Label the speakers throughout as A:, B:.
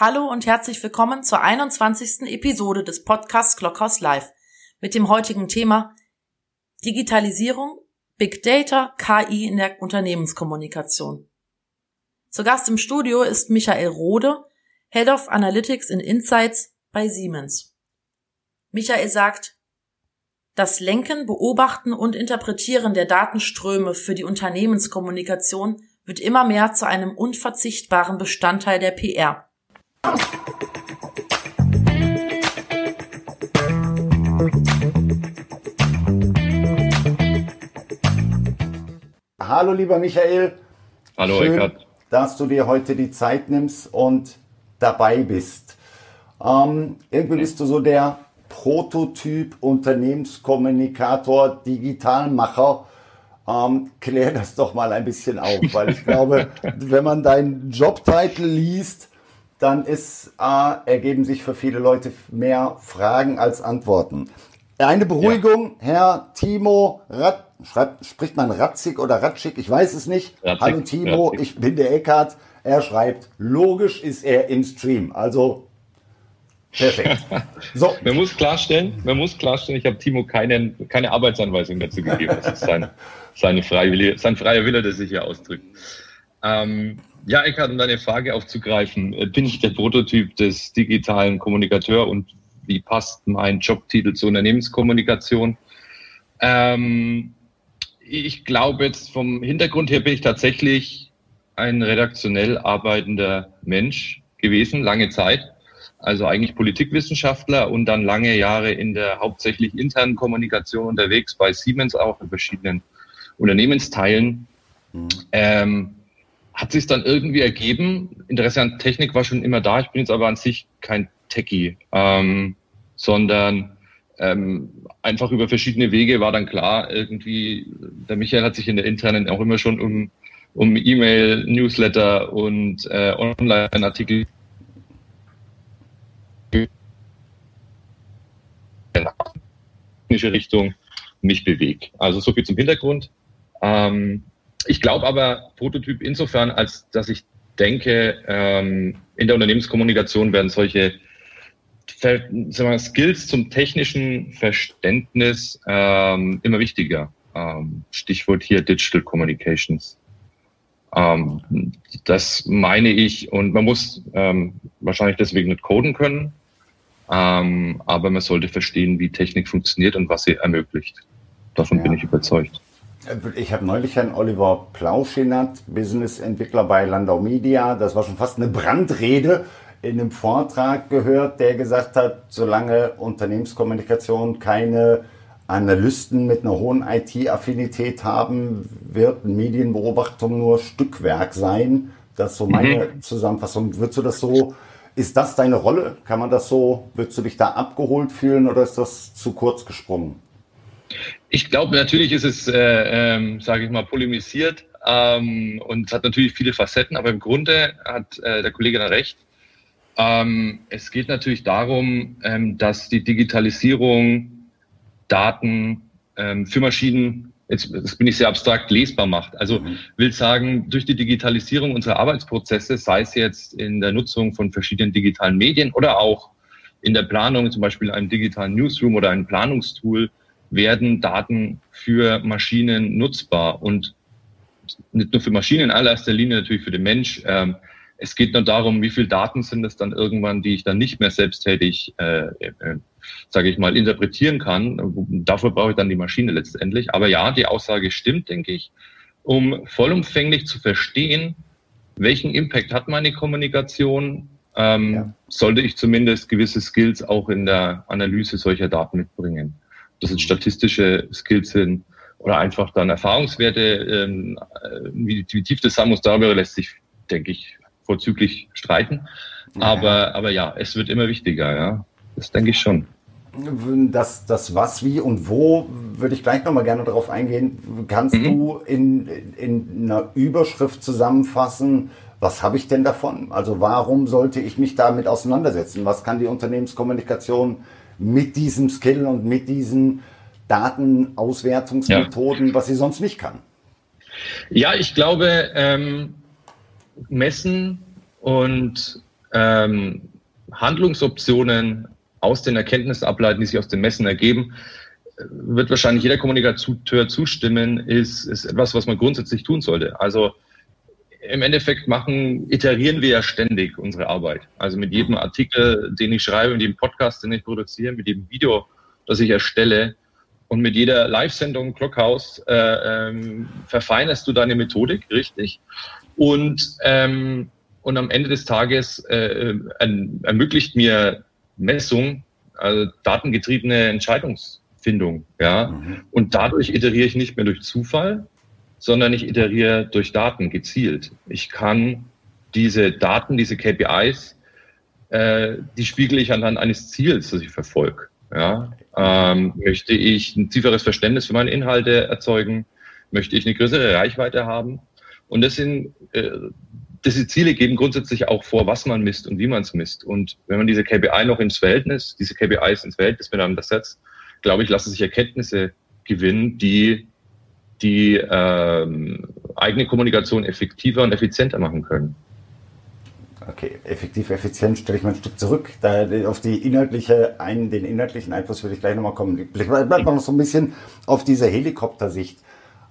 A: Hallo und herzlich willkommen zur 21. Episode des Podcasts Clockhouse Live mit dem heutigen Thema Digitalisierung, Big Data, KI in der Unternehmenskommunikation. Zu Gast im Studio ist Michael Rode, Head of Analytics and Insights bei Siemens. Michael sagt, das Lenken, Beobachten und Interpretieren der Datenströme für die Unternehmenskommunikation wird immer mehr zu einem unverzichtbaren Bestandteil der PR.
B: Hallo lieber Michael.
C: Hallo Schön, Eckart.
B: dass du dir heute die Zeit nimmst und dabei bist. Ähm, irgendwie bist du so der Prototyp Unternehmenskommunikator, Digitalmacher. Ähm, klär das doch mal ein bisschen auf, weil ich glaube, wenn man deinen Jobtitel liest, dann ist, äh, ergeben sich für viele Leute mehr Fragen als Antworten. Eine Beruhigung, ja. Herr Timo Rat, schreibt, spricht man Ratzig oder Ratschig? Ich weiß es nicht. Ratzig, Hallo Timo, Ratzig. ich bin der Eckart. Er schreibt, logisch ist er im Stream. Also perfekt.
C: So. man muss klarstellen, man muss klarstellen, ich habe Timo keine, keine Arbeitsanweisung dazu gegeben. Das ist sein, seine freie sein freier Wille, der sich hier ausdrückt. Ähm, ja, Eckhard, um deine Frage aufzugreifen, äh, bin ich der Prototyp des digitalen Kommunikateur und wie passt mein Jobtitel zur Unternehmenskommunikation? Ähm, ich glaube jetzt vom Hintergrund her bin ich tatsächlich ein redaktionell arbeitender Mensch gewesen, lange Zeit. Also eigentlich Politikwissenschaftler und dann lange Jahre in der hauptsächlich internen Kommunikation unterwegs, bei Siemens auch in verschiedenen Unternehmensteilen. Mhm. Ähm, hat sich dann irgendwie ergeben. Interesse an Technik war schon immer da. Ich bin jetzt aber an sich kein Techie, ähm, sondern ähm, einfach über verschiedene Wege war dann klar, irgendwie, der Michael hat sich in der internen auch immer schon um, um E-Mail, Newsletter und äh, Online-Artikel Richtung mich bewegt. Also so viel zum Hintergrund. Ähm, ich glaube aber Prototyp insofern, als dass ich denke, ähm, in der Unternehmenskommunikation werden solche sagen wir, Skills zum technischen Verständnis ähm, immer wichtiger. Ähm, Stichwort hier Digital Communications. Ähm, das meine ich und man muss ähm, wahrscheinlich deswegen nicht coden können, ähm, aber man sollte verstehen, wie Technik funktioniert und was sie ermöglicht. Davon ja. bin ich überzeugt.
B: Ich habe neulich Herrn Oliver Plauschinat, Business-Entwickler bei Landau Media, das war schon fast eine Brandrede in einem Vortrag gehört, der gesagt hat, solange Unternehmenskommunikation keine Analysten mit einer hohen IT-Affinität haben, wird Medienbeobachtung nur Stückwerk sein. Das ist so meine mhm. Zusammenfassung. Würdest du das so, ist das deine Rolle? Kann man das so, würdest du dich da abgeholt fühlen oder ist das zu kurz gesprungen?
C: Ich glaube, natürlich ist es, äh, ähm, sage ich mal, polemisiert ähm, und hat natürlich viele Facetten, aber im Grunde hat äh, der Kollege da recht. Ähm, es geht natürlich darum, ähm, dass die Digitalisierung Daten ähm, für Maschinen, jetzt das bin ich sehr abstrakt, lesbar macht. Also mhm. will sagen, durch die Digitalisierung unserer Arbeitsprozesse, sei es jetzt in der Nutzung von verschiedenen digitalen Medien oder auch in der Planung, zum Beispiel einem digitalen Newsroom oder einem Planungstool, werden Daten für Maschinen nutzbar und nicht nur für Maschinen in allererster Linie natürlich für den Mensch. Ähm, es geht nur darum, wie viel Daten sind es dann irgendwann, die ich dann nicht mehr selbsttätig, äh, äh, sage ich mal, interpretieren kann. Dafür brauche ich dann die Maschine letztendlich. Aber ja, die Aussage stimmt, denke ich. Um vollumfänglich zu verstehen, welchen Impact hat meine Kommunikation, ähm, ja. sollte ich zumindest gewisse Skills auch in der Analyse solcher Daten mitbringen das jetzt statistische Skills sind oder einfach dann Erfahrungswerte, ähm, wie, wie tief das sein muss, darüber lässt sich, denke ich, vorzüglich streiten. Ja. Aber, aber ja, es wird immer wichtiger, ja. Das denke ich schon.
B: Das, das was, wie und wo würde ich gleich nochmal gerne darauf eingehen. Kannst mhm. du in, in einer Überschrift zusammenfassen, was habe ich denn davon? Also warum sollte ich mich damit auseinandersetzen? Was kann die Unternehmenskommunikation mit diesem Skill und mit diesen Datenauswertungsmethoden, ja. was sie sonst nicht kann.
C: Ja, ich glaube, ähm, messen und ähm, Handlungsoptionen aus den Erkenntnissen ableiten, die sich aus den Messen ergeben, wird wahrscheinlich jeder Kommunikateur zustimmen, ist, ist etwas, was man grundsätzlich tun sollte. Also im Endeffekt machen, iterieren wir ja ständig unsere Arbeit. Also mit jedem Artikel, den ich schreibe, mit jedem Podcast, den ich produziere, mit jedem Video, das ich erstelle und mit jeder Live-Sendung Clockhouse äh, ähm, verfeinerst du deine Methodik, richtig. Und, ähm, und am Ende des Tages äh, ermöglicht mir Messung, also datengetriebene Entscheidungsfindung. Ja? Mhm. Und dadurch iteriere ich nicht mehr durch Zufall, sondern ich iteriere durch Daten gezielt. Ich kann diese Daten, diese KPIs, äh, die spiegel ich anhand eines Ziels, das ich verfolge. Ja? Ähm, möchte ich ein tieferes Verständnis für meine Inhalte erzeugen? Möchte ich eine größere Reichweite haben? Und das sind äh, diese Ziele geben grundsätzlich auch vor, was man misst und wie man es misst. Und wenn man diese KPI noch ins Verhältnis, diese KPIs ins Verhältnis miteinander setzt, glaube ich, lassen sich Erkenntnisse gewinnen, die die ähm, eigene Kommunikation effektiver und effizienter machen können.
B: Okay, effektiv, effizient stelle ich mal ein Stück zurück. Da, auf die inhaltliche, ein, den inhaltlichen Einfluss würde ich gleich nochmal kommen. Bleibt mal noch so ein bisschen auf diese Helikoptersicht.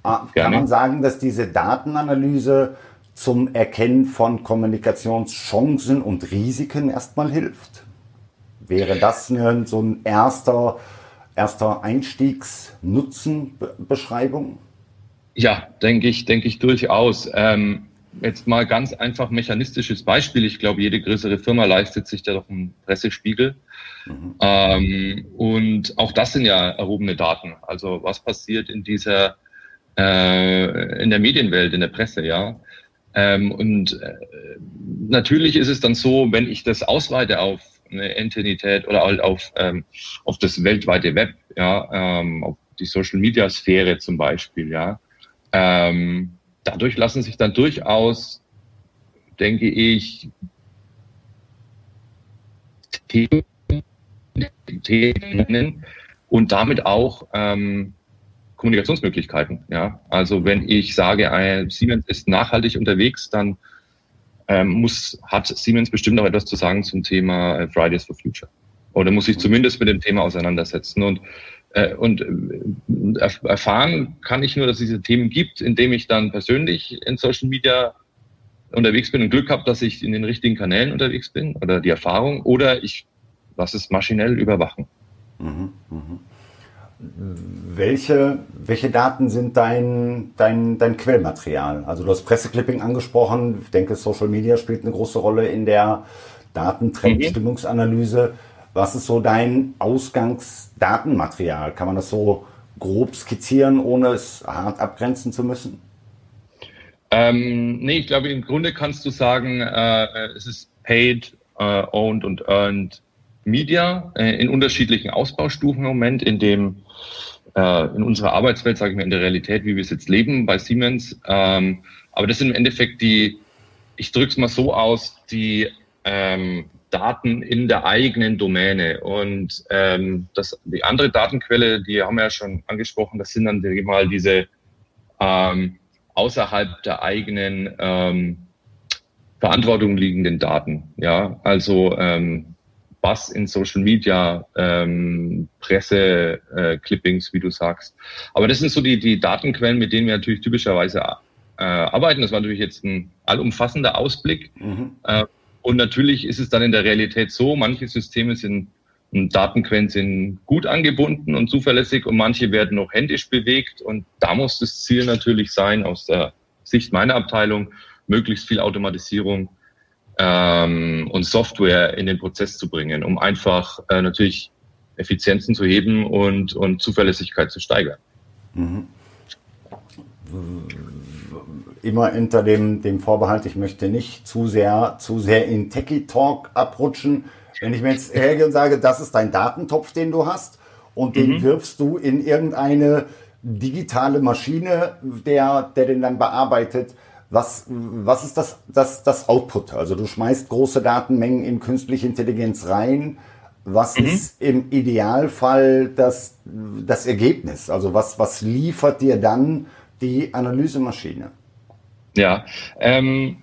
B: Ah, kann man sagen, dass diese Datenanalyse zum Erkennen von Kommunikationschancen und Risiken erstmal hilft? Wäre das so ein erster, erster Einstiegsnutzenbeschreibung?
C: Ja, denke ich, denke ich durchaus. Ähm, jetzt mal ganz einfach mechanistisches Beispiel. Ich glaube, jede größere Firma leistet sich da doch einen Pressespiegel. Mhm. Ähm, und auch das sind ja erhobene Daten. Also was passiert in dieser, äh, in der Medienwelt, in der Presse, ja. Ähm, und äh, natürlich ist es dann so, wenn ich das ausweite auf eine Entität oder halt auf, ähm, auf das weltweite Web, ja, ähm, auf die Social Media Sphäre zum Beispiel, ja, ähm, dadurch lassen sich dann durchaus, denke ich, Themen, Themen und damit auch ähm, Kommunikationsmöglichkeiten. Ja, also wenn ich sage, ein Siemens ist nachhaltig unterwegs, dann ähm, muss, hat Siemens bestimmt auch etwas zu sagen zum Thema äh, Fridays for Future. Oder muss sich zumindest mit dem Thema auseinandersetzen. Und äh, und äh, erfahren kann ich nur, dass es diese Themen gibt, indem ich dann persönlich in Social Media unterwegs bin und Glück habe, dass ich in den richtigen Kanälen unterwegs bin oder die Erfahrung oder ich lasse es maschinell überwachen. Mhm,
B: mh. Welche, welche Daten sind dein, dein, dein Quellmaterial? Also du hast Presseclipping angesprochen. Ich denke, Social Media spielt eine große Rolle in der Datentrendstimmungsanalyse. Mhm. Was ist so dein Ausgangsdatenmaterial? Kann man das so grob skizzieren, ohne es hart abgrenzen zu müssen?
C: Ähm, nee, ich glaube, im Grunde kannst du sagen, äh, es ist paid, äh, owned und earned Media äh, in unterschiedlichen Ausbaustufen im Moment, in dem äh, in unserer Arbeitswelt, sage ich mal, in der Realität, wie wir es jetzt leben bei Siemens. Ähm, aber das sind im Endeffekt die, ich drücke es mal so aus, die ähm, Daten in der eigenen Domäne. Und ähm, das, die andere Datenquelle, die haben wir ja schon angesprochen, das sind dann mal diese ähm, außerhalb der eigenen ähm, Verantwortung liegenden Daten. Ja, also ähm, was in Social Media, ähm, Presse, äh, Clippings, wie du sagst. Aber das sind so die, die Datenquellen, mit denen wir natürlich typischerweise äh, arbeiten. Das war natürlich jetzt ein allumfassender Ausblick. Mhm. Äh, und natürlich ist es dann in der Realität so, manche Systeme sind und Datenquellen sind gut angebunden und zuverlässig und manche werden noch händisch bewegt. Und da muss das Ziel natürlich sein, aus der Sicht meiner Abteilung, möglichst viel Automatisierung ähm, und Software in den Prozess zu bringen, um einfach äh, natürlich Effizienzen zu heben und, und Zuverlässigkeit zu steigern. Mhm
B: immer unter dem, dem Vorbehalt, ich möchte nicht zu sehr, zu sehr in Techie-Talk abrutschen. Wenn ich mir jetzt hergehe und sage, das ist dein Datentopf, den du hast, und den mhm. wirfst du in irgendeine digitale Maschine, der, der den dann bearbeitet, was, was ist das, das, das Output? Also du schmeißt große Datenmengen in künstliche Intelligenz rein. Was mhm. ist im Idealfall das, das Ergebnis? Also was, was liefert dir dann die Analysemaschine?
C: Ja, ähm,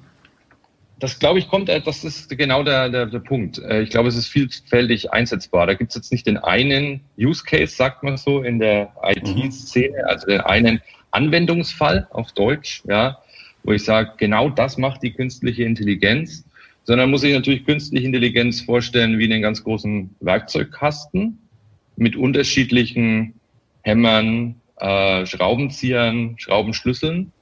C: das glaube ich kommt, äh, das ist genau der, der, der Punkt. Äh, ich glaube, es ist vielfältig einsetzbar. Da gibt es jetzt nicht den einen Use Case, sagt man so, in der IT-Szene, mhm. also den einen Anwendungsfall auf Deutsch, ja, wo ich sage, genau das macht die künstliche Intelligenz, sondern muss ich natürlich künstliche Intelligenz vorstellen wie einen ganz großen Werkzeugkasten mit unterschiedlichen Hämmern, äh, Schraubenziehern, Schraubenschlüsseln.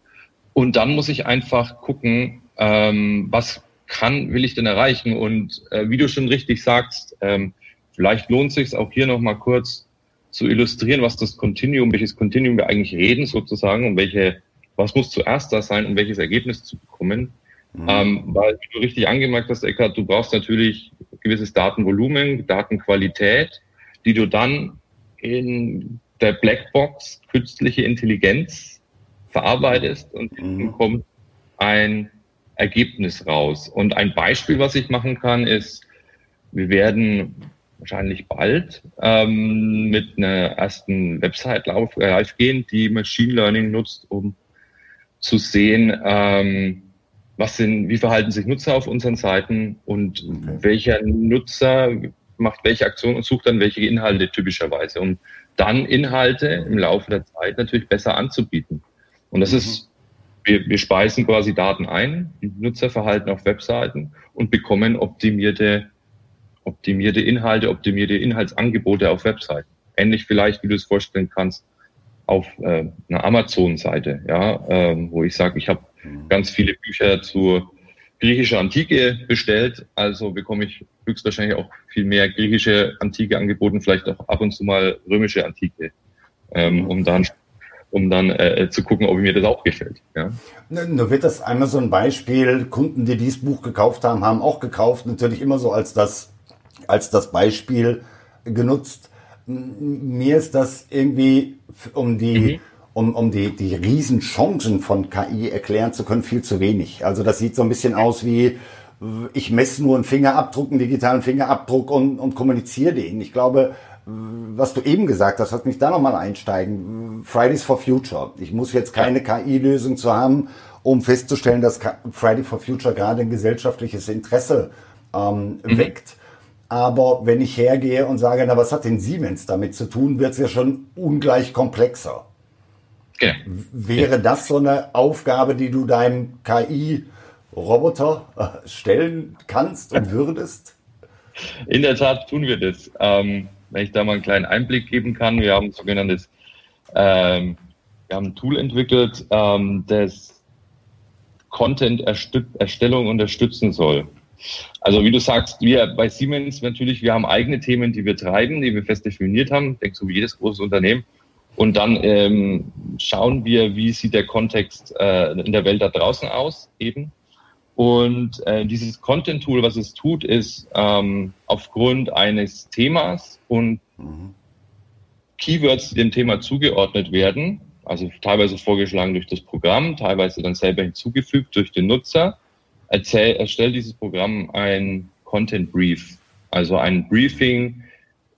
C: Und dann muss ich einfach gucken, ähm, was kann, will ich denn erreichen? Und äh, wie du schon richtig sagst, ähm, vielleicht lohnt sich auch hier nochmal kurz zu illustrieren, was das Continuum, welches Continuum wir eigentlich reden sozusagen und welche, was muss zuerst da sein, um welches Ergebnis zu bekommen. Mhm. Ähm, weil, wie du richtig angemerkt hast, Eckhard, du brauchst natürlich gewisses Datenvolumen, Datenqualität, die du dann in der Blackbox künstliche Intelligenz verarbeitest und mhm. kommt ein Ergebnis raus. Und ein Beispiel, was ich machen kann, ist, wir werden wahrscheinlich bald ähm, mit einer ersten Website live, äh, live gehen, die Machine Learning nutzt, um zu sehen, ähm, was sind, wie verhalten sich Nutzer auf unseren Seiten und okay. welcher Nutzer macht welche Aktion und sucht dann welche Inhalte typischerweise, um dann Inhalte im Laufe der Zeit natürlich besser anzubieten. Und das mhm. ist wir, wir speisen quasi Daten ein, Nutzerverhalten auf Webseiten und bekommen optimierte, optimierte Inhalte, optimierte Inhaltsangebote auf Webseiten. Ähnlich vielleicht, wie du es vorstellen kannst, auf äh, einer Amazon-Seite, ja, ähm, wo ich sage, ich habe mhm. ganz viele Bücher zur griechischer Antike bestellt, also bekomme ich höchstwahrscheinlich auch viel mehr griechische Antike angeboten, vielleicht auch ab und zu mal römische Antike, ähm, um dann um dann äh, zu gucken, ob mir das auch gefällt. Ja.
B: Nur wird das einmal so ein Beispiel, Kunden, die dieses Buch gekauft haben, haben auch gekauft, natürlich immer so als das, als das Beispiel genutzt. Mir ist das irgendwie, um die, mhm. Um, um die, die Riesenchancen von KI erklären zu können, viel zu wenig. Also das sieht so ein bisschen aus wie, ich messe nur einen Fingerabdruck, einen digitalen Fingerabdruck und, und kommuniziere den. Ich glaube, was du eben gesagt hast, lass mich da nochmal einsteigen. Fridays for Future. Ich muss jetzt keine KI-Lösung zu haben, um festzustellen, dass Friday for Future gerade ein gesellschaftliches Interesse ähm, mhm. weckt. Aber wenn ich hergehe und sage, na, was hat denn Siemens damit zu tun, wird es ja schon ungleich komplexer. Ja. Wäre das so eine Aufgabe, die du deinem KI-Roboter äh, stellen kannst und würdest?
C: In der Tat tun wir das. Ähm, wenn ich da mal einen kleinen Einblick geben kann. Wir haben ein sogenanntes, ähm, wir haben ein Tool entwickelt, ähm, das Content-Erstellung unterstützen soll. Also wie du sagst, wir bei Siemens natürlich, wir haben eigene Themen, die wir treiben, die wir fest definiert haben, denkst du, wie jedes großes Unternehmen. Und dann ähm, schauen wir, wie sieht der Kontext äh, in der Welt da draußen aus, eben. Und äh, dieses Content-Tool, was es tut, ist ähm, aufgrund eines Themas und mhm. Keywords, die dem Thema zugeordnet werden, also teilweise vorgeschlagen durch das Programm, teilweise dann selber hinzugefügt durch den Nutzer, erzähl, erstellt dieses Programm ein Content Brief, also ein Briefing,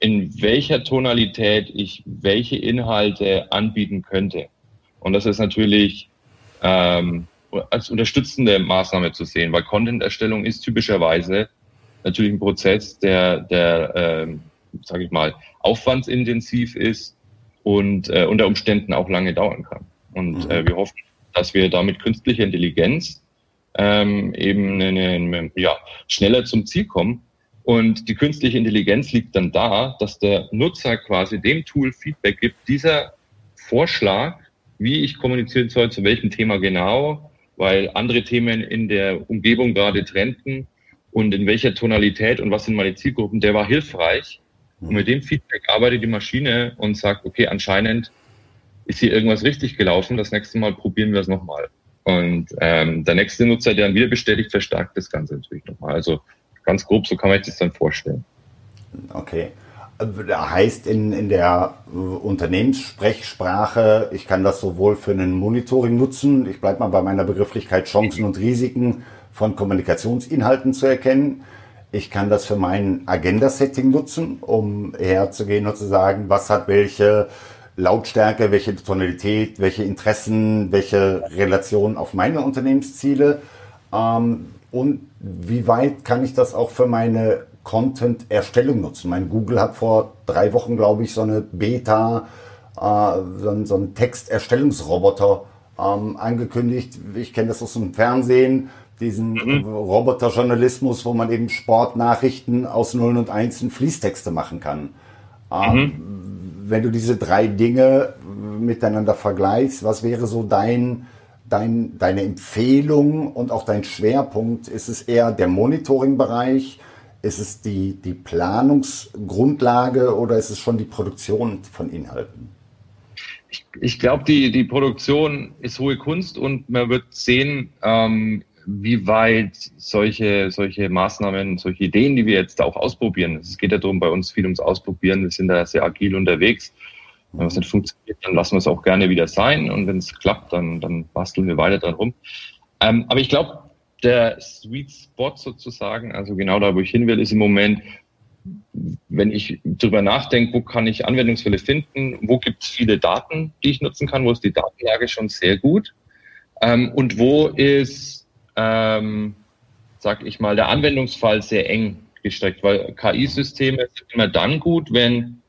C: in welcher Tonalität ich welche Inhalte anbieten könnte. Und das ist natürlich ähm, als unterstützende Maßnahme zu sehen, weil Content-Erstellung ist typischerweise natürlich ein Prozess, der, der äh, sage ich mal, aufwandsintensiv ist und äh, unter Umständen auch lange dauern kann. Und mhm. äh, wir hoffen, dass wir damit künstliche Intelligenz ähm, eben eine, eine, ja, schneller zum Ziel kommen. Und die künstliche Intelligenz liegt dann da, dass der Nutzer quasi dem Tool Feedback gibt, dieser Vorschlag, wie ich kommunizieren soll, zu welchem Thema genau, weil andere Themen in der Umgebung gerade trennten und in welcher Tonalität und was sind meine Zielgruppen, der war hilfreich. Und mit dem Feedback arbeitet die Maschine und sagt, okay, anscheinend ist hier irgendwas richtig gelaufen, das nächste Mal probieren wir es nochmal. Und ähm, der nächste Nutzer, der dann wieder bestätigt, verstärkt das Ganze natürlich nochmal. Also ganz grob, so kann man sich das dann vorstellen.
B: Okay heißt in, in der äh, Unternehmenssprechsprache, ich kann das sowohl für einen Monitoring nutzen, ich bleibe mal bei meiner Begrifflichkeit Chancen und Risiken von Kommunikationsinhalten zu erkennen. Ich kann das für mein Agenda-Setting nutzen, um herzugehen und zu sagen, was hat welche Lautstärke, welche Tonalität, welche Interessen, welche Relation auf meine Unternehmensziele. Ähm, Und wie weit kann ich das auch für meine Content-Erstellung nutzen? Mein Google hat vor drei Wochen, glaube ich, so eine Beta, äh, so, so einen Texterstellungsroboter ähm, angekündigt. Ich kenne das aus dem Fernsehen, diesen mhm. Roboterjournalismus, wo man eben Sportnachrichten aus Nullen und Einsen Fließtexte machen kann. Ähm, mhm. Wenn du diese drei Dinge miteinander vergleichst, was wäre so dein dein, deine Empfehlung und auch dein Schwerpunkt? Ist es eher der Monitoring-Bereich? Ist es die, die Planungsgrundlage oder ist es schon die Produktion von Inhalten?
C: Ich, ich glaube, die, die Produktion ist hohe Kunst und man wird sehen, ähm, wie weit solche, solche Maßnahmen, solche Ideen, die wir jetzt auch ausprobieren, es geht ja darum, bei uns viel ums Ausprobieren, wir sind da sehr agil unterwegs, wenn es nicht funktioniert, dann lassen wir es auch gerne wieder sein. Und wenn es klappt, dann, dann basteln wir weiter dran rum. Ähm, aber ich glaube, der Sweet Spot sozusagen, also genau da, wo ich hin will, ist im Moment, wenn ich darüber nachdenke, wo kann ich Anwendungsfälle finden, wo gibt es viele Daten, die ich nutzen kann, wo ist die Datenlage schon sehr gut ähm, und wo ist, ähm, sag ich mal, der Anwendungsfall sehr eng gestreckt, weil KI-Systeme sind immer dann gut, wenn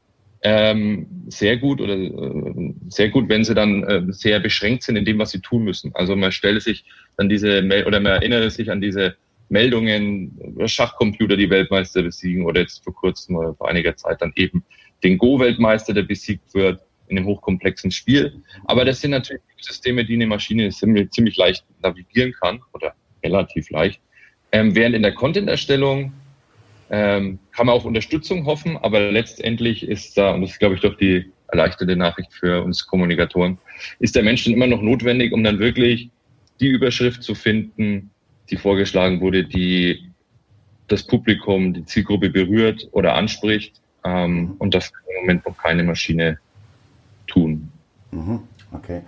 C: ähm, sehr gut oder äh, sehr gut, wenn sie dann äh, sehr beschränkt sind in dem, was sie tun müssen. Also man stelle sich dann diese oder man erinnere sich an diese Meldungen, Schachcomputer, die Weltmeister besiegen oder jetzt vor kurzem oder vor einiger Zeit dann eben den Go-Weltmeister, der besiegt wird in einem hochkomplexen Spiel. Aber das sind natürlich Systeme, die eine Maschine ziemlich, ziemlich leicht navigieren kann oder relativ leicht. Ähm, während in der Content-Erstellung ähm, kann man auf Unterstützung hoffen, aber letztendlich ist da, und das ist, glaube ich, doch die erleichterte Nachricht für uns Kommunikatoren, ist der Mensch dann immer noch notwendig, um dann wirklich die Überschrift zu finden, die vorgeschlagen wurde, die das Publikum, die Zielgruppe berührt oder anspricht. Ähm, und das kann im Moment noch keine Maschine tun.
B: Mhm. Okay.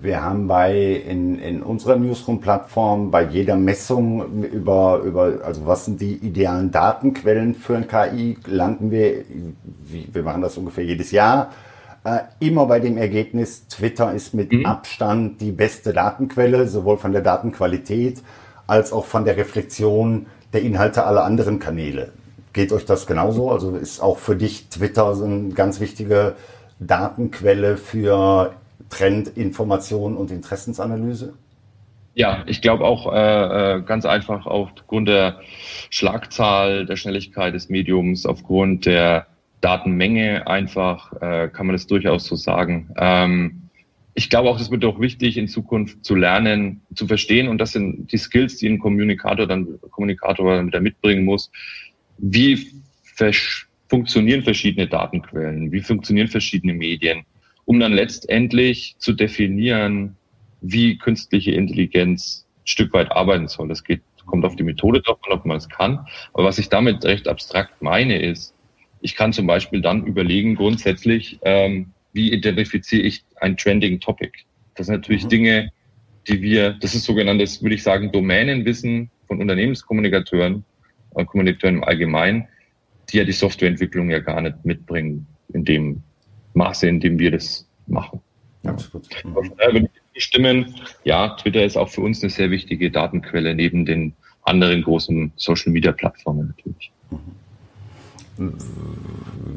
B: Wir haben bei in, in unserer Newsroom-Plattform bei jeder Messung über, über, also was sind die idealen Datenquellen für ein KI, landen wir, wir machen das ungefähr jedes Jahr, äh, immer bei dem Ergebnis, Twitter ist mit mhm. Abstand die beste Datenquelle, sowohl von der Datenqualität als auch von der Reflexion der Inhalte aller anderen Kanäle. Geht euch das genauso? Also ist auch für dich Twitter so eine ganz wichtige Datenquelle für Trendinformation und Interessensanalyse?
C: Ja, ich glaube auch äh, äh, ganz einfach aufgrund der Schlagzahl, der Schnelligkeit des Mediums, aufgrund der Datenmenge einfach, äh, kann man das durchaus so sagen. Ähm, ich glaube auch, das wird auch wichtig, in Zukunft zu lernen, zu verstehen, und das sind die Skills, die ein Kommunikator dann, Kommunikator dann wieder mitbringen muss. Wie funktionieren verschiedene Datenquellen? Wie funktionieren verschiedene Medien? Um dann letztendlich zu definieren, wie künstliche Intelligenz ein Stück weit arbeiten soll. Das geht, kommt auf die Methode drauf an, ob man es kann. Aber was ich damit recht abstrakt meine, ist, ich kann zum Beispiel dann überlegen, grundsätzlich, ähm, wie identifiziere ich ein trending Topic? Das sind natürlich mhm. Dinge, die wir, das ist sogenanntes, würde ich sagen, Domänenwissen von Unternehmenskommunikateuren, äh, Kommunikatoren im Allgemeinen, die ja die Softwareentwicklung ja gar nicht mitbringen in dem Maße, in dem wir das machen. Absolut. Mhm. Stimmen, ja, Twitter ist auch für uns eine sehr wichtige Datenquelle neben den anderen großen Social Media Plattformen natürlich.
B: Mhm.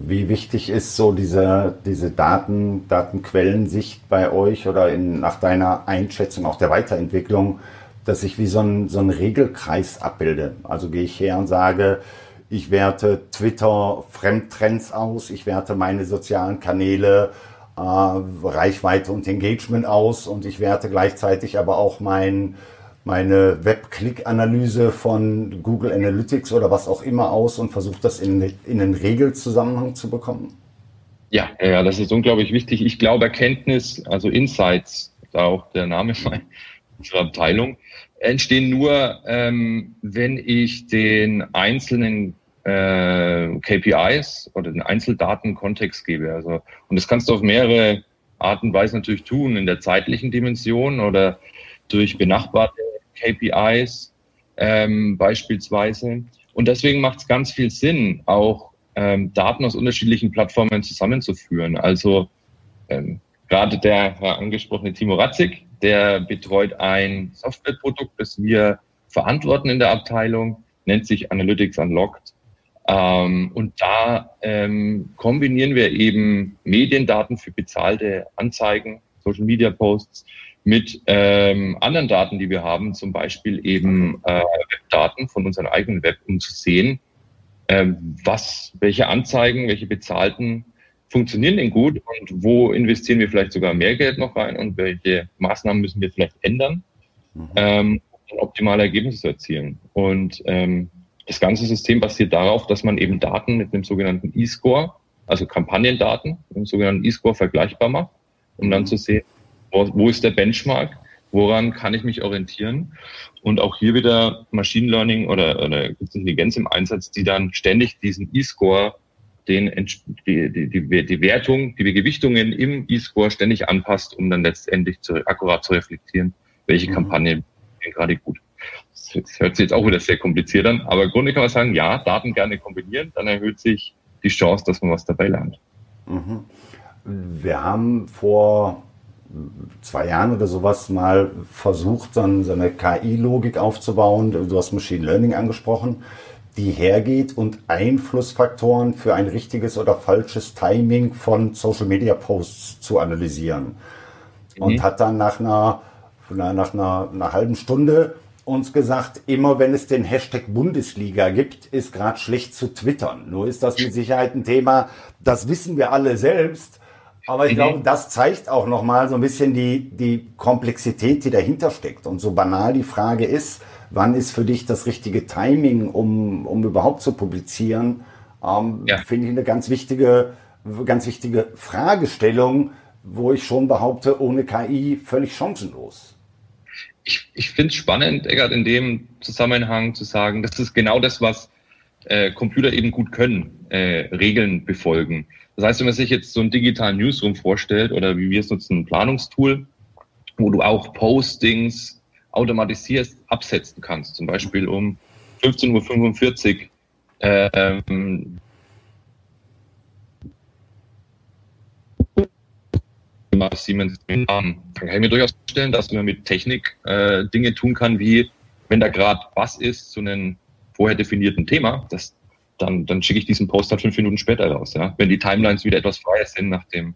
B: Wie wichtig ist so diese, diese Daten, Datenquellensicht bei euch oder in, nach deiner Einschätzung auch der Weiterentwicklung, dass ich wie so ein, so ein Regelkreis abbilde? Also gehe ich her und sage, ich werte Twitter Fremdtrends aus, ich werte meine sozialen Kanäle äh, Reichweite und Engagement aus und ich werte gleichzeitig aber auch mein, meine Web-Click-Analyse von Google Analytics oder was auch immer aus und versuche das in, in einen Regelzusammenhang zu bekommen?
C: Ja, ja, das ist unglaublich wichtig. Ich glaube, Erkenntnis, also Insights, da auch der Name unserer Abteilung, entstehen nur, ähm, wenn ich den einzelnen äh, KPIs oder den Einzeldaten Kontext gebe. Also, und das kannst du auf mehrere Arten und Weisen natürlich tun, in der zeitlichen Dimension oder durch benachbarte KPIs ähm, beispielsweise. Und deswegen macht es ganz viel Sinn, auch ähm, Daten aus unterschiedlichen Plattformen zusammenzuführen. Also ähm, gerade der angesprochene Timo Ratzig, der betreut ein Softwareprodukt, das wir verantworten in der Abteilung, nennt sich Analytics Unlocked. Ähm, und da ähm, kombinieren wir eben Mediendaten für bezahlte Anzeigen, Social Media Posts mit ähm, anderen Daten, die wir haben, zum Beispiel eben äh, Webdaten von unserem eigenen Web, um zu sehen, ähm, was, welche Anzeigen, welche bezahlten funktionieren denn gut und wo investieren wir vielleicht sogar mehr Geld noch rein und welche Maßnahmen müssen wir vielleicht ändern, mhm. ähm, um optimale Ergebnisse zu erzielen. Und ähm, das ganze System basiert darauf, dass man eben Daten mit einem sogenannten E-Score, also Kampagnendaten, mit einem sogenannten E-Score vergleichbar macht, um dann mhm. zu sehen, wo, wo ist der Benchmark, woran kann ich mich orientieren. Und auch hier wieder Machine Learning oder, oder Intelligenz im Einsatz, die dann ständig diesen E-Score den, die, die, die, Wertung, die Gewichtungen im E-Score ständig anpasst, um dann letztendlich zu, akkurat zu reflektieren, welche mhm. Kampagne gerade gut. Das hört sich jetzt auch wieder sehr kompliziert an, aber im Grunde kann man sagen, ja, Daten gerne kombinieren, dann erhöht sich die Chance, dass man was dabei lernt.
B: Mhm. Wir haben vor zwei Jahren oder sowas mal versucht, dann so eine KI-Logik aufzubauen. Du hast Machine Learning angesprochen, die hergeht und Einflussfaktoren für ein richtiges oder falsches Timing von Social Media Posts zu analysieren. Mhm. Und hat dann nach einer, nach einer, einer halben Stunde uns gesagt, immer wenn es den Hashtag Bundesliga gibt, ist gerade schlecht zu twittern. Nur ist das mit Sicherheit ein Thema, das wissen wir alle selbst. Aber ich mhm. glaube, das zeigt auch nochmal so ein bisschen die, die Komplexität, die dahinter steckt. Und so banal die Frage ist, wann ist für dich das richtige Timing, um, um überhaupt zu publizieren, ähm, ja. finde ich eine ganz wichtige, ganz wichtige Fragestellung, wo ich schon behaupte, ohne KI völlig chancenlos.
C: Ich, ich finde es spannend, Eggert, in dem Zusammenhang zu sagen, das ist genau das, was äh, Computer eben gut können, äh, Regeln befolgen. Das heißt, wenn man sich jetzt so einen digitalen Newsroom vorstellt oder wie wir es nutzen, ein Planungstool, wo du auch Postings automatisiert absetzen kannst, zum Beispiel um 15.45 Uhr ähm, Siemens kann ich mir durchaus vorstellen, dass man mit Technik äh, Dinge tun kann, wie wenn da gerade was ist zu einem vorher definierten Thema, das dann, dann schicke ich diesen Post halt fünf Minuten später raus, ja. Wenn die Timelines wieder etwas freier sind nach dem,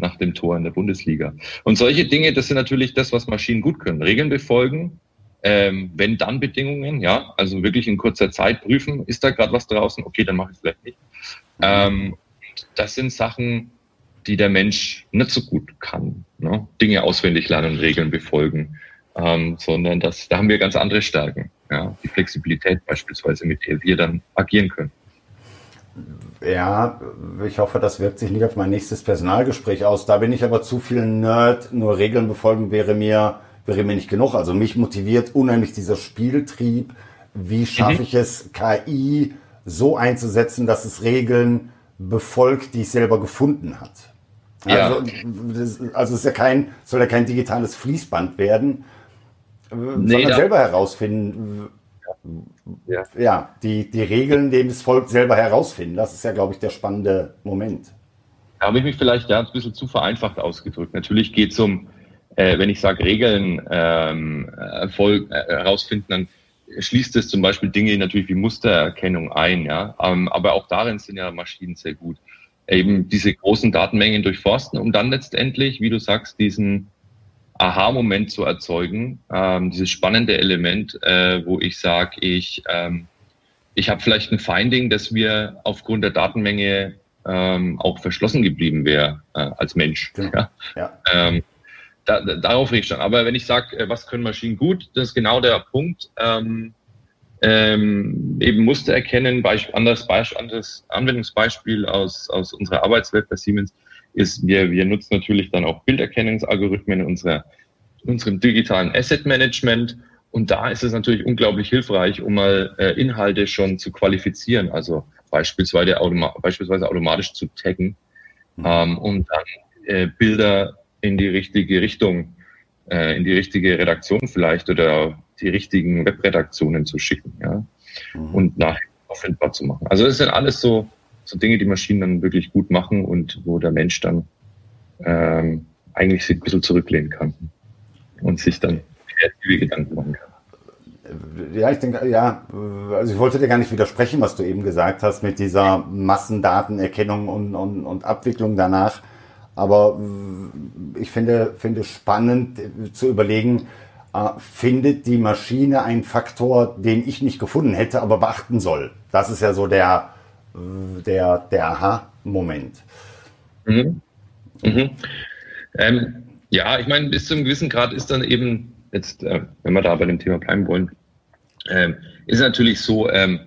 C: nach dem Tor in der Bundesliga. Und solche Dinge, das sind natürlich das, was Maschinen gut können. Regeln befolgen, ähm, wenn dann Bedingungen, ja, also wirklich in kurzer Zeit prüfen, ist da gerade was draußen, okay, dann mache ich es vielleicht nicht. Ähm, das sind Sachen, die der Mensch nicht so gut kann. Ne? Dinge auswendig lernen, Regeln befolgen, ähm, sondern das, da haben wir ganz andere Stärken. Ja? Die Flexibilität beispielsweise, mit der wir dann agieren können.
B: Ja, ich hoffe, das wirkt sich nicht auf mein nächstes Personalgespräch aus. Da bin ich aber zu viel Nerd. Nur Regeln befolgen wäre mir, wäre mir nicht genug. Also mich motiviert unheimlich dieser Spieltrieb. Wie schaffe mhm. ich es, KI so einzusetzen, dass es Regeln befolgt, die es selber gefunden hat? Ja. Also, das, also es ist ja kein, soll ja kein digitales Fließband werden, nee, sondern selber herausfinden, ja, ja die, die Regeln dem es folgt, selber herausfinden. Das ist ja, glaube ich, der spannende Moment.
C: Da habe ich mich vielleicht ja, ein bisschen zu vereinfacht ausgedrückt. Natürlich geht es um, äh, wenn ich sage Regeln ähm, Erfolg, äh, herausfinden, dann schließt es zum Beispiel Dinge natürlich wie Mustererkennung ein. Ja? Ähm, aber auch darin sind ja Maschinen sehr gut. Eben diese großen Datenmengen durchforsten, um dann letztendlich, wie du sagst, diesen Aha-Moment zu erzeugen, ähm, dieses spannende Element, äh, wo ich sage, ich, ähm, ich habe vielleicht ein Finding, das mir aufgrund der Datenmenge ähm, auch verschlossen geblieben wäre äh, als Mensch. Genau. Ja. ja. Ähm, da, da, darauf rede ich schon. Aber wenn ich sage, äh, was können Maschinen gut, das ist genau der Punkt. Ähm, ähm, eben Muster erkennen, Beispiel, anderes, Beispiel, anderes Anwendungsbeispiel aus, aus unserer Arbeitswelt bei Siemens ist, wir, wir nutzen natürlich dann auch Bilderkennungsalgorithmen in, unserer, in unserem digitalen Asset Management. Und da ist es natürlich unglaublich hilfreich, um mal äh, Inhalte schon zu qualifizieren, also beispielsweise, automa beispielsweise automatisch zu taggen, mhm. ähm, um dann äh, Bilder in die richtige Richtung, äh, in die richtige Redaktion vielleicht oder die richtigen Webredaktionen zu schicken, ja, mhm. und nachher auffindbar zu machen. Also das sind alles so so Dinge, die Maschinen dann wirklich gut machen und wo der Mensch dann ähm, eigentlich sich ein bisschen zurücklehnen kann und sich dann kreative Gedanken machen kann.
B: Ja, ich denke, ja, also ich wollte dir gar nicht widersprechen, was du eben gesagt hast mit dieser Massendatenerkennung und, und, und Abwicklung danach. Aber ich finde, finde spannend zu überlegen, äh, findet die Maschine einen Faktor, den ich nicht gefunden hätte, aber beachten soll. Das ist ja so der, der, der Aha-Moment.
C: Mhm. Mhm. Ähm, ja, ich meine, bis zu einem gewissen Grad ist dann eben, jetzt, äh, wenn wir da bei dem Thema bleiben wollen, äh, ist natürlich so, ähm,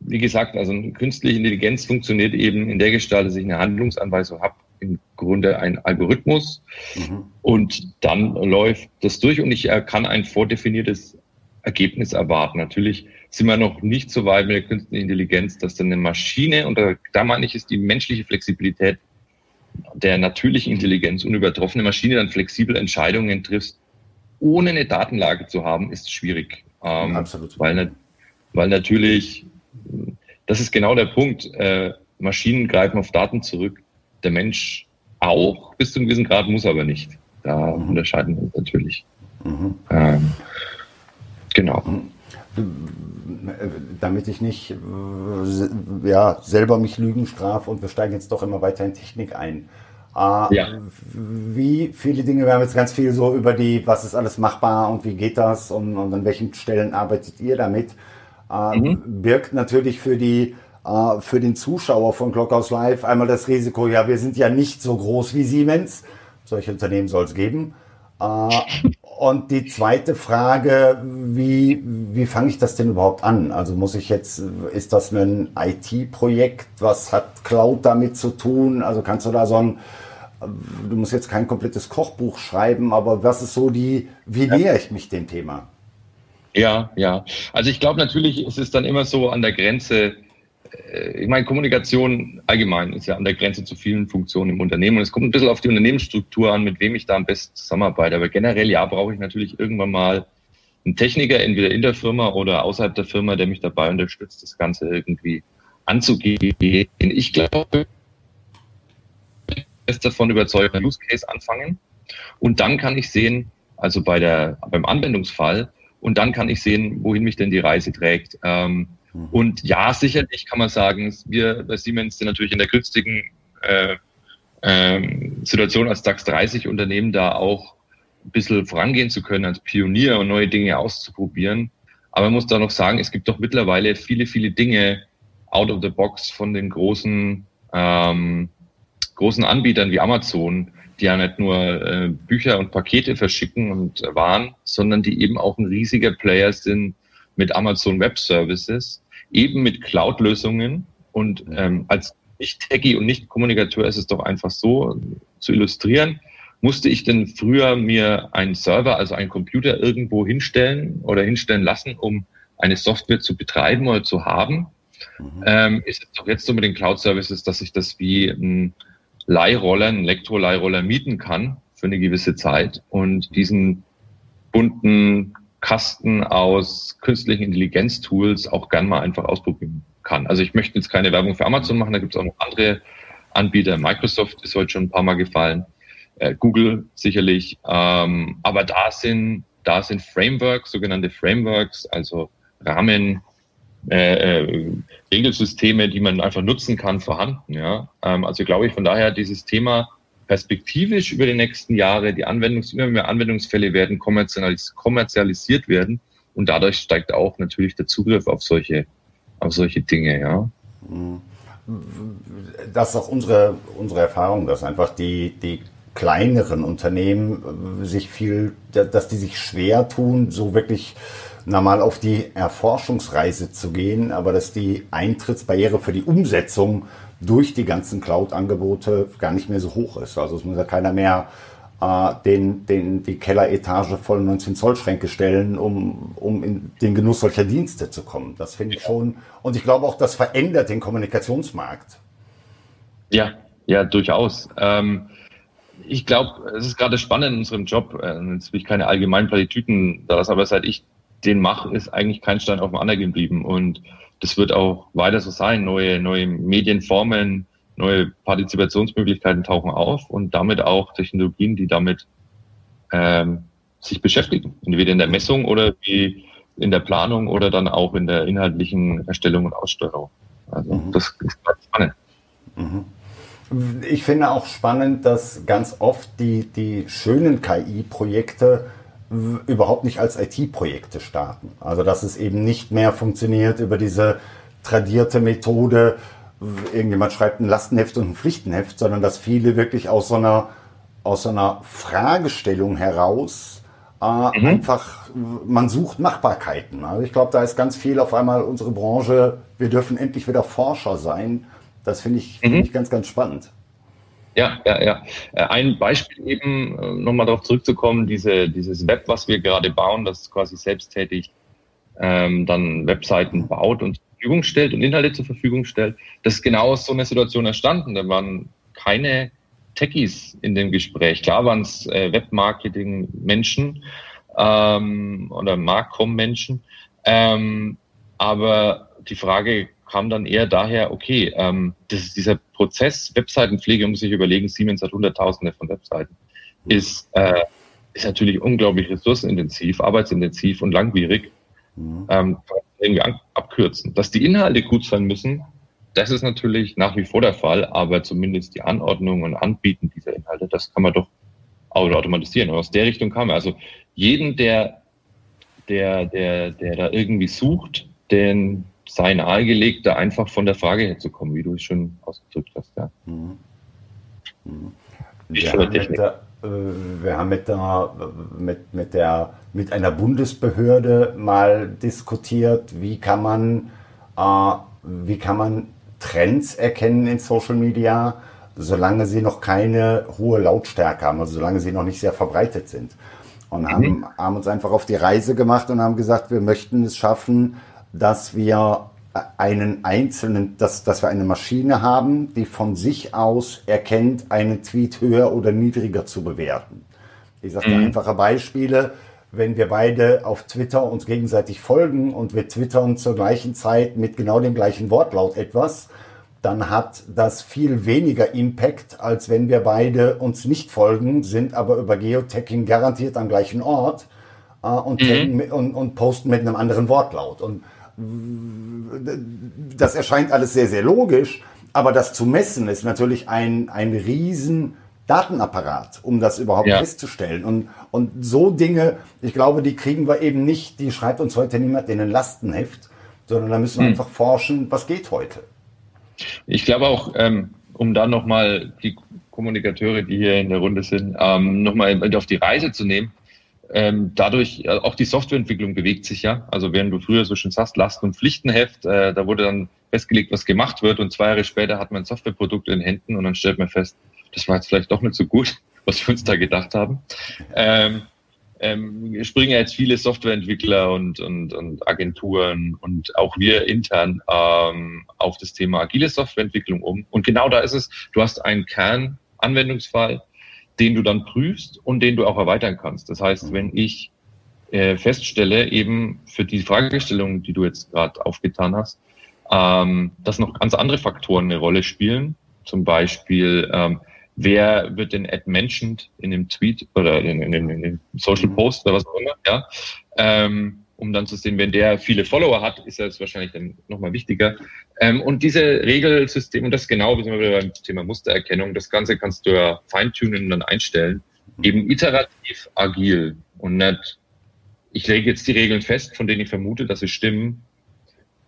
C: wie gesagt, also künstliche Intelligenz funktioniert eben in der Gestalt, dass ich eine Handlungsanweisung habe, im Grunde ein Algorithmus mhm. und dann läuft das durch und ich kann ein vordefiniertes Ergebnis erwarten. Natürlich sind wir noch nicht so weit mit der künstlichen Intelligenz, dass dann eine Maschine, und da meine ich, ist die menschliche Flexibilität der natürlichen Intelligenz unübertroffene Maschine dann flexibel Entscheidungen trifft, ohne eine Datenlage zu haben, ist schwierig.
B: Ähm, Absolut.
C: Weil, weil natürlich, das ist genau der Punkt, äh, Maschinen greifen auf Daten zurück, der Mensch auch, bis zu einem gewissen Grad muss aber nicht. Da mhm. unterscheiden wir uns natürlich. Mhm. Ähm, genau.
B: Damit ich nicht äh, ja, selber mich Lügen strafe und wir steigen jetzt doch immer weiter in Technik ein. Äh, ja. Wie viele Dinge, wir haben jetzt ganz viel so über die, was ist alles machbar und wie geht das und, und an welchen Stellen arbeitet ihr damit, äh, mhm. birgt natürlich für die äh, für den Zuschauer von Clockhouse Live einmal das Risiko, ja, wir sind ja nicht so groß wie Siemens, solche Unternehmen soll es geben. Und die zweite Frage, wie, wie fange ich das denn überhaupt an? Also muss ich jetzt, ist das ein IT-Projekt? Was hat Cloud damit zu tun? Also kannst du da so ein, du musst jetzt kein komplettes Kochbuch schreiben, aber was ist so die, wie nähere ich mich dem Thema?
C: Ja, ja. Also ich glaube natürlich, ist es dann immer so an der Grenze, ich meine, Kommunikation allgemein ist ja an der Grenze zu vielen Funktionen im Unternehmen. Und es kommt ein bisschen auf die Unternehmensstruktur an, mit wem ich da am besten zusammenarbeite. Aber generell, ja, brauche ich natürlich irgendwann mal einen Techniker, entweder in der Firma oder außerhalb der Firma, der mich dabei unterstützt, das Ganze irgendwie anzugehen. Ich glaube, ist davon überzeugt, Use Case anfangen. Und dann kann ich sehen, also bei der, beim Anwendungsfall, und dann kann ich sehen, wohin mich denn die Reise trägt. Ähm, Mhm. Und ja, sicherlich kann man sagen, wir bei Siemens sind natürlich in der günstigen äh, äh, Situation als DAX 30 Unternehmen da auch ein bisschen vorangehen zu können, als Pionier und neue Dinge auszuprobieren. Aber man muss da noch sagen, es gibt doch mittlerweile viele, viele Dinge out of the box von den großen, ähm, großen Anbietern wie Amazon, die ja nicht nur äh, Bücher und Pakete verschicken und äh, Waren, sondern die eben auch ein riesiger Player sind mit Amazon Web Services eben mit Cloud-Lösungen. Und ähm, als Nicht-Techie und Nicht-Kommunikateur ist es doch einfach so zu illustrieren. Musste ich denn früher mir einen Server, also einen Computer irgendwo hinstellen oder hinstellen lassen, um eine Software zu betreiben oder zu haben? Mhm. Ähm, ist es doch jetzt so mit den Cloud-Services, dass ich das wie ein Leihroller, ein Elektro-Leihroller mieten kann für eine gewisse Zeit und diesen bunten Kasten aus künstlichen Intelligenztools auch gern mal einfach ausprobieren kann. Also ich möchte jetzt keine Werbung für Amazon machen, da gibt es auch noch andere Anbieter. Microsoft ist heute schon ein paar Mal gefallen, äh, Google sicherlich. Ähm, aber da sind, da sind Frameworks, sogenannte Frameworks, also Rahmen, äh, äh, Regelsysteme, die man einfach nutzen kann, vorhanden. Ja? Ähm, also glaube ich von daher dieses Thema perspektivisch über die nächsten Jahre die Anwendungs immer mehr Anwendungsfälle werden kommerzialis kommerzialisiert werden und dadurch steigt auch natürlich der Zugriff auf solche auf solche Dinge, ja.
B: Das ist auch unsere unsere Erfahrung, dass einfach die die kleineren Unternehmen sich viel, dass die sich schwer tun, so wirklich na mal auf die Erforschungsreise zu gehen, aber dass die Eintrittsbarriere für die Umsetzung durch die ganzen Cloud-Angebote gar nicht mehr so hoch ist. Also es muss ja keiner mehr äh, den, den, die Kelleretage voll 19 Zoll Schränke stellen, um, um in den Genuss solcher Dienste zu kommen. Das finde ich schon. Und ich glaube auch, das verändert den Kommunikationsmarkt.
C: Ja, ja, durchaus. Ähm, ich glaube, es ist gerade spannend in unserem Job. Äh, jetzt will ich keine allgemeinen Plattitüten da aber seit ich den mache, ist eigentlich kein Stein auf dem anderen geblieben. Und das wird auch weiter so sein. Neue, neue Medienformen, neue Partizipationsmöglichkeiten tauchen auf und damit auch Technologien, die damit ähm, sich beschäftigen. Entweder in der Messung oder wie in der Planung oder dann auch in der inhaltlichen Erstellung und Aussteuerung. Also mhm. das ist ganz spannend.
B: Mhm. Ich finde auch spannend, dass ganz oft die, die schönen KI-Projekte überhaupt nicht als IT-Projekte starten. Also dass es eben nicht mehr funktioniert über diese tradierte Methode, irgendjemand schreibt ein Lastenheft und ein Pflichtenheft, sondern dass viele wirklich aus so einer, aus so einer Fragestellung heraus äh, mhm. einfach, man sucht Machbarkeiten. Also ich glaube, da ist ganz viel auf einmal unsere Branche, wir dürfen endlich wieder Forscher sein. Das finde ich, mhm. find ich ganz, ganz spannend.
C: Ja, ja, ja. Äh, ein Beispiel eben, äh, nochmal darauf zurückzukommen, diese, dieses Web, was wir gerade bauen, das quasi selbsttätig ähm, dann Webseiten baut und zur Verfügung stellt und Inhalte zur Verfügung stellt. Das ist genau aus so einer Situation entstanden. Da waren keine Techies in dem Gespräch. Klar waren es äh, Webmarketing-Menschen ähm, oder Marktcom-Menschen, ähm, aber die Frage kam dann eher daher, okay, ähm, das ist dieser Prozess Webseitenpflege, muss ich überlegen, Siemens hat Hunderttausende von Webseiten, ist, äh, ist natürlich unglaublich ressourcenintensiv, arbeitsintensiv und langwierig. Mhm. Ähm, irgendwie abkürzen. Dass die Inhalte gut sein müssen, das ist natürlich nach wie vor der Fall, aber zumindest die Anordnung und Anbieten dieser Inhalte, das kann man doch automatisieren. Und aus der Richtung kam er. Also jeden, der, der, der, der da irgendwie sucht, den sei nahegelegt, da einfach von der Frage her zu kommen, wie du es schon ausgedrückt hast. Ja. Mhm.
B: Mhm. Wir, haben mit der, äh, wir haben mit, der, mit, mit, der, mit einer Bundesbehörde mal diskutiert, wie kann man, äh, wie kann man Trends erkennen in Social Media, solange sie noch keine hohe Lautstärke haben, also solange sie noch nicht sehr verbreitet sind. Und haben, mhm. haben uns einfach auf die Reise gemacht und haben gesagt, wir möchten es schaffen, dass wir einen einzelnen, dass, dass wir eine Maschine haben, die von sich aus erkennt, einen Tweet höher oder niedriger zu bewerten. Ich sage mhm. einfache Beispiele. Wenn wir beide auf Twitter uns gegenseitig folgen und wir twittern zur gleichen Zeit mit genau dem gleichen Wortlaut etwas, dann hat das viel weniger Impact, als wenn wir beide uns nicht folgen, sind aber über Geotagging garantiert am gleichen Ort äh, und, mhm. und, und posten mit einem anderen Wortlaut. Und das erscheint alles sehr, sehr logisch, aber das zu messen ist natürlich ein, ein riesen Datenapparat, um das überhaupt ja. festzustellen. Und, und so Dinge, ich glaube, die kriegen wir eben nicht, die schreibt uns heute niemand in ein Lastenheft, sondern da müssen wir hm. einfach forschen, was geht heute.
C: Ich glaube auch, ähm, um dann nochmal die Kommunikateure, die hier in der Runde sind, ähm, nochmal auf die Reise zu nehmen ähm, dadurch, äh, auch die Softwareentwicklung bewegt sich ja. Also während du früher so schön sagst, Lasten- und Pflichtenheft, äh, da wurde dann festgelegt, was gemacht wird und zwei Jahre später hat man ein Softwareprodukt in Händen und dann stellt man fest, das war jetzt vielleicht doch nicht so gut, was wir uns da gedacht haben. Ähm, ähm, springen jetzt viele Softwareentwickler und, und, und Agenturen und auch wir intern ähm, auf das Thema agile Softwareentwicklung um. Und genau da ist es, du hast einen Kernanwendungsfall, den du dann prüfst und den du auch erweitern kannst. Das heißt, mhm. wenn ich äh, feststelle, eben für die Fragestellung, die du jetzt gerade aufgetan hast, ähm, dass noch ganz andere Faktoren eine Rolle spielen. Zum Beispiel, ähm, wer wird denn ad mentioned in dem Tweet oder in, in, in dem Social mhm. Post oder was auch immer, ja. Ähm, um dann zu sehen, wenn der viele Follower hat, ist das wahrscheinlich dann nochmal wichtiger. Ähm, und diese Regelsystem, und das genau, wie sind wir wieder beim Thema Mustererkennung, das Ganze kannst du ja feintunen und dann einstellen, eben iterativ agil und nicht, ich lege jetzt die Regeln fest, von denen ich vermute, dass sie stimmen,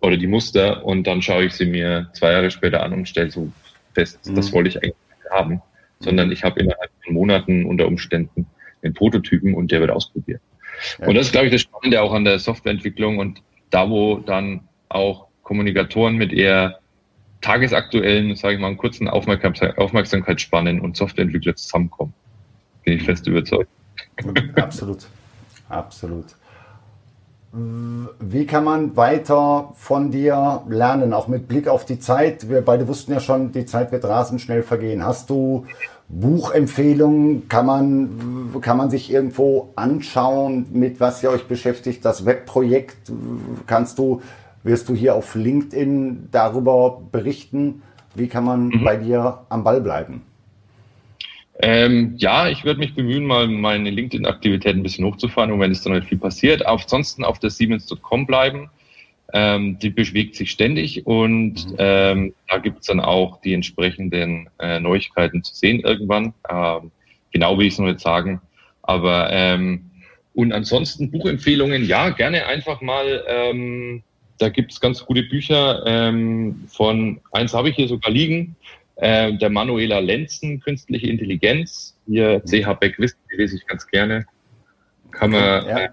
C: oder die Muster, und dann schaue ich sie mir zwei Jahre später an und stelle so fest, mhm. das wollte ich eigentlich haben, sondern ich habe innerhalb von Monaten unter Umständen einen Prototypen und der wird ausprobiert. Und das ist, glaube ich, das Spannende auch an der Softwareentwicklung und da, wo dann auch Kommunikatoren mit eher tagesaktuellen, sage ich mal, kurzen Aufmerksamkeitsspannen und Softwareentwickler zusammenkommen. Bin ich fest überzeugt.
B: Absolut. Absolut. Wie kann man weiter von dir lernen, auch mit Blick auf die Zeit? Wir beide wussten ja schon, die Zeit wird rasend schnell vergehen. Hast du Buchempfehlungen kann man, kann man sich irgendwo anschauen, mit was ihr euch beschäftigt. Das Webprojekt kannst du, wirst du hier auf LinkedIn darüber berichten. Wie kann man mhm. bei dir am Ball bleiben?
C: Ähm, ja, ich würde mich bemühen, mal meine LinkedIn-Aktivität ein bisschen hochzufahren und wenn es dann nicht viel passiert, ansonsten auf der Siemens.com bleiben. Ähm, die bewegt sich ständig und mhm. ähm, da gibt's dann auch die entsprechenden äh, Neuigkeiten zu sehen irgendwann. Ähm, genau will ich es noch nicht sagen. Aber ähm, und ansonsten Buchempfehlungen, ja, gerne einfach mal. Ähm, da gibt's ganz gute Bücher ähm, von, eins habe ich hier sogar liegen, äh, der Manuela Lenzen, Künstliche Intelligenz. Hier CH Beck Wissen, die lese ich ganz gerne. Kann man, ja. äh,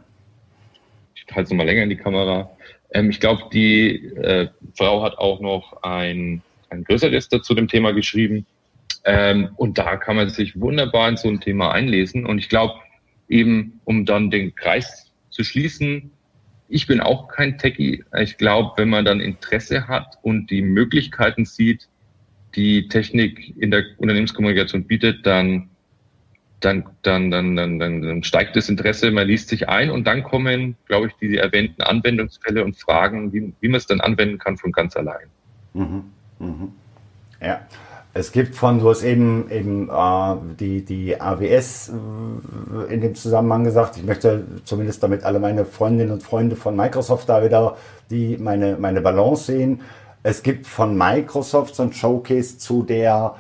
C: ich halte es nochmal länger in die Kamera. Ähm, ich glaube, die äh, Frau hat auch noch ein, ein größeres dazu dem Thema geschrieben. Ähm, und da kann man sich wunderbar in so ein Thema einlesen. Und ich glaube, eben, um dann den Kreis zu schließen, ich bin auch kein Techie. Ich glaube, wenn man dann Interesse hat und die Möglichkeiten sieht, die Technik in der Unternehmenskommunikation bietet, dann, dann, dann, dann, dann, dann, steigt das Interesse, man liest sich ein und dann kommen, glaube ich, die erwähnten Anwendungsfälle und Fragen, wie, wie man es dann anwenden kann von ganz allein. Mhm.
B: Mhm. Ja. Es gibt von, du hast eben, eben äh, die, die AWS äh, in dem Zusammenhang gesagt, ich möchte zumindest damit alle meine Freundinnen und Freunde von Microsoft da wieder die meine, meine Balance sehen. Es gibt von Microsoft so ein Showcase zu der,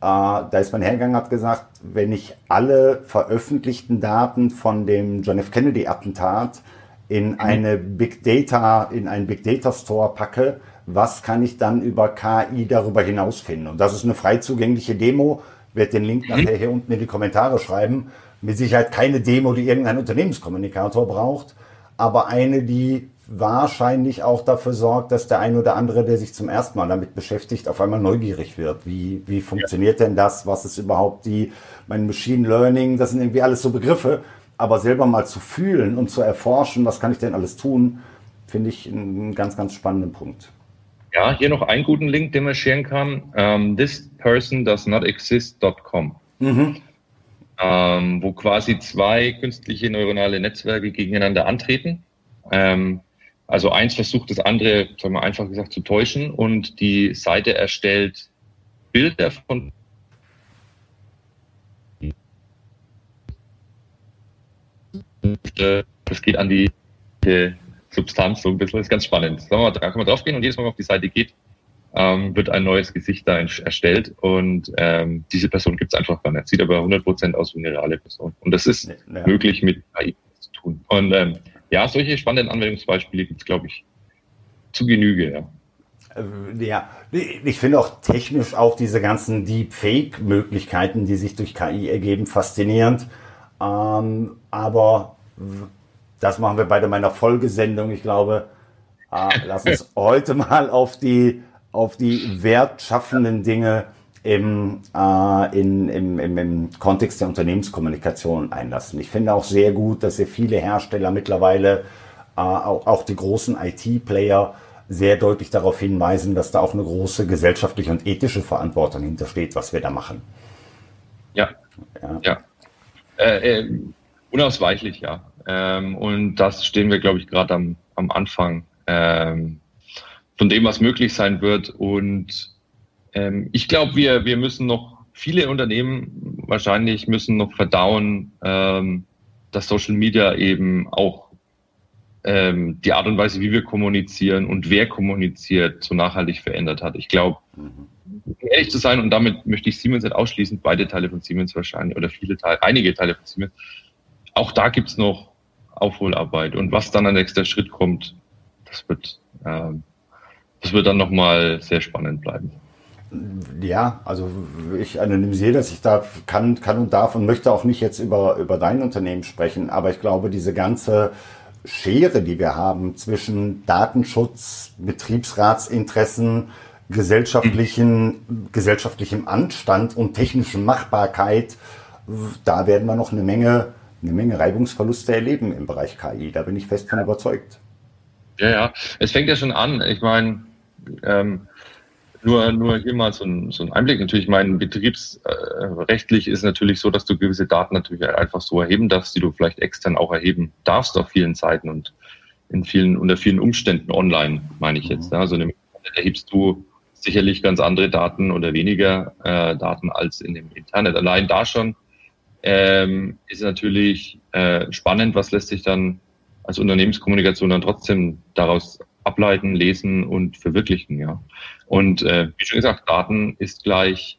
B: da ist man hergegangen, hat gesagt, wenn ich alle veröffentlichten Daten von dem John F. Kennedy Attentat in mhm. eine Big Data, in einen Big Data Store packe, was kann ich dann über KI darüber hinaus finden? Und das ist eine frei zugängliche Demo. Ich werde den Link mhm. nachher hier unten in die Kommentare schreiben. Mit Sicherheit keine Demo, die irgendein Unternehmenskommunikator braucht, aber eine, die wahrscheinlich auch dafür sorgt, dass der ein oder andere, der sich zum ersten Mal damit beschäftigt, auf einmal neugierig wird. Wie, wie funktioniert denn das? Was ist überhaupt die, mein Machine Learning? Das sind irgendwie alles so Begriffe. Aber selber mal zu fühlen und zu erforschen, was kann ich denn alles tun, finde ich einen ganz, ganz spannenden Punkt.
C: Ja, hier noch einen guten Link, den man scheren kann. Um, ähm, this person does not exist.com. Mhm. Ähm, wo quasi zwei künstliche neuronale Netzwerke gegeneinander antreten. Ähm, also eins versucht das andere, sagen wir einfach gesagt, zu täuschen und die Seite erstellt Bilder von das geht an die, Substanz so ein bisschen, das ist ganz spannend. Sagen wir mal, da kann man draufgehen und jedes Mal, wenn man auf die Seite geht, ähm, wird ein neues Gesicht da erstellt und ähm, diese Person gibt es einfach gar nicht. Sieht aber 100% aus wie eine reale Person. Und das ist ja. möglich mit AI zu tun. Und ähm, ja, solche spannenden Anwendungsbeispiele gibt es, glaube ich, zu Genüge, ja.
B: Äh, ja, ich finde auch technisch auch diese ganzen Deepfake-Möglichkeiten, die sich durch KI ergeben, faszinierend. Ähm, aber das machen wir bei meiner Folgesendung. Ich glaube, äh, lass uns heute mal auf die, auf die wertschaffenden Dinge im, äh, in, im, im, im Kontext der Unternehmenskommunikation einlassen. Ich finde auch sehr gut, dass sehr viele Hersteller mittlerweile, äh, auch, auch die großen IT-Player, sehr deutlich darauf hinweisen, dass da auch eine große gesellschaftliche und ethische Verantwortung hintersteht, was wir da machen.
C: Ja, ja. ja. Äh, äh, unausweichlich, ja. Ähm, und das stehen wir, glaube ich, gerade am, am Anfang ähm, von dem, was möglich sein wird. Und ähm, ich glaube, wir, wir müssen noch, viele Unternehmen wahrscheinlich müssen noch verdauen, ähm, dass Social Media eben auch ähm, die Art und Weise, wie wir kommunizieren und wer kommuniziert, so nachhaltig verändert hat. Ich glaube, mhm. ehrlich zu sein, und damit möchte ich Siemens nicht ausschließen, beide Teile von Siemens wahrscheinlich oder viele Teile, einige Teile von Siemens, auch da gibt's noch Aufholarbeit. Und was dann als nächster Schritt kommt, das wird, ähm, das wird dann nochmal sehr spannend bleiben.
B: Ja, also ich anonymisiere das, ich darf, kann, kann und darf und möchte auch nicht jetzt über, über dein Unternehmen sprechen, aber ich glaube, diese ganze Schere, die wir haben zwischen Datenschutz, Betriebsratsinteressen, gesellschaftlichen, gesellschaftlichem Anstand und technischen Machbarkeit, da werden wir noch eine Menge, eine Menge Reibungsverluste erleben im Bereich KI. Da bin ich fest von überzeugt.
C: Ja, ja, es fängt ja schon an. Ich meine, ähm, nur, nur hier mal so ein, so ein Einblick. Natürlich, mein betriebsrechtlich ist natürlich so, dass du gewisse Daten natürlich einfach so erheben darfst, die du vielleicht extern auch erheben darfst auf vielen Seiten und in vielen, unter vielen Umständen online, meine ich jetzt. Mhm. Also erhebst du sicherlich ganz andere Daten oder weniger äh, Daten als in dem Internet. Allein da schon ähm, ist natürlich äh, spannend, was lässt sich dann als Unternehmenskommunikation dann trotzdem daraus ableiten, lesen und verwirklichen. Ja. Und äh, wie schon gesagt, Daten ist gleich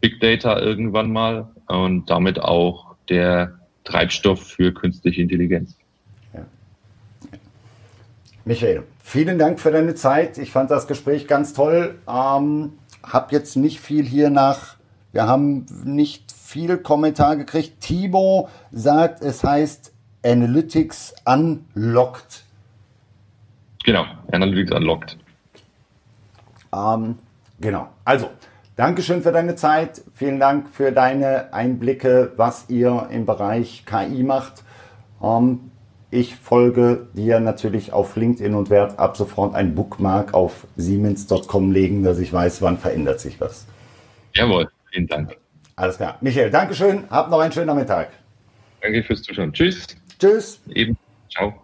C: Big Data irgendwann mal und damit auch der Treibstoff für künstliche Intelligenz. Ja.
B: Michael, vielen Dank für deine Zeit. Ich fand das Gespräch ganz toll. Ähm, hab jetzt nicht viel hier nach. Wir haben nicht viel Kommentar gekriegt. Timo sagt, es heißt Analytics Unlocked.
C: Genau, Analytics Unlocked.
B: Ähm, genau. Also, Dankeschön für deine Zeit. Vielen Dank für deine Einblicke, was ihr im Bereich KI macht. Ähm, ich folge dir natürlich auf LinkedIn und werde ab sofort ein Bookmark auf siemens.com legen, dass ich weiß, wann verändert sich was.
C: Jawohl, vielen Dank.
B: Alles klar. Michael, Dankeschön. Hab noch einen schönen Nachmittag.
C: Danke fürs Zuschauen. Tschüss.
B: Tschüss.
C: Eben. Ciao.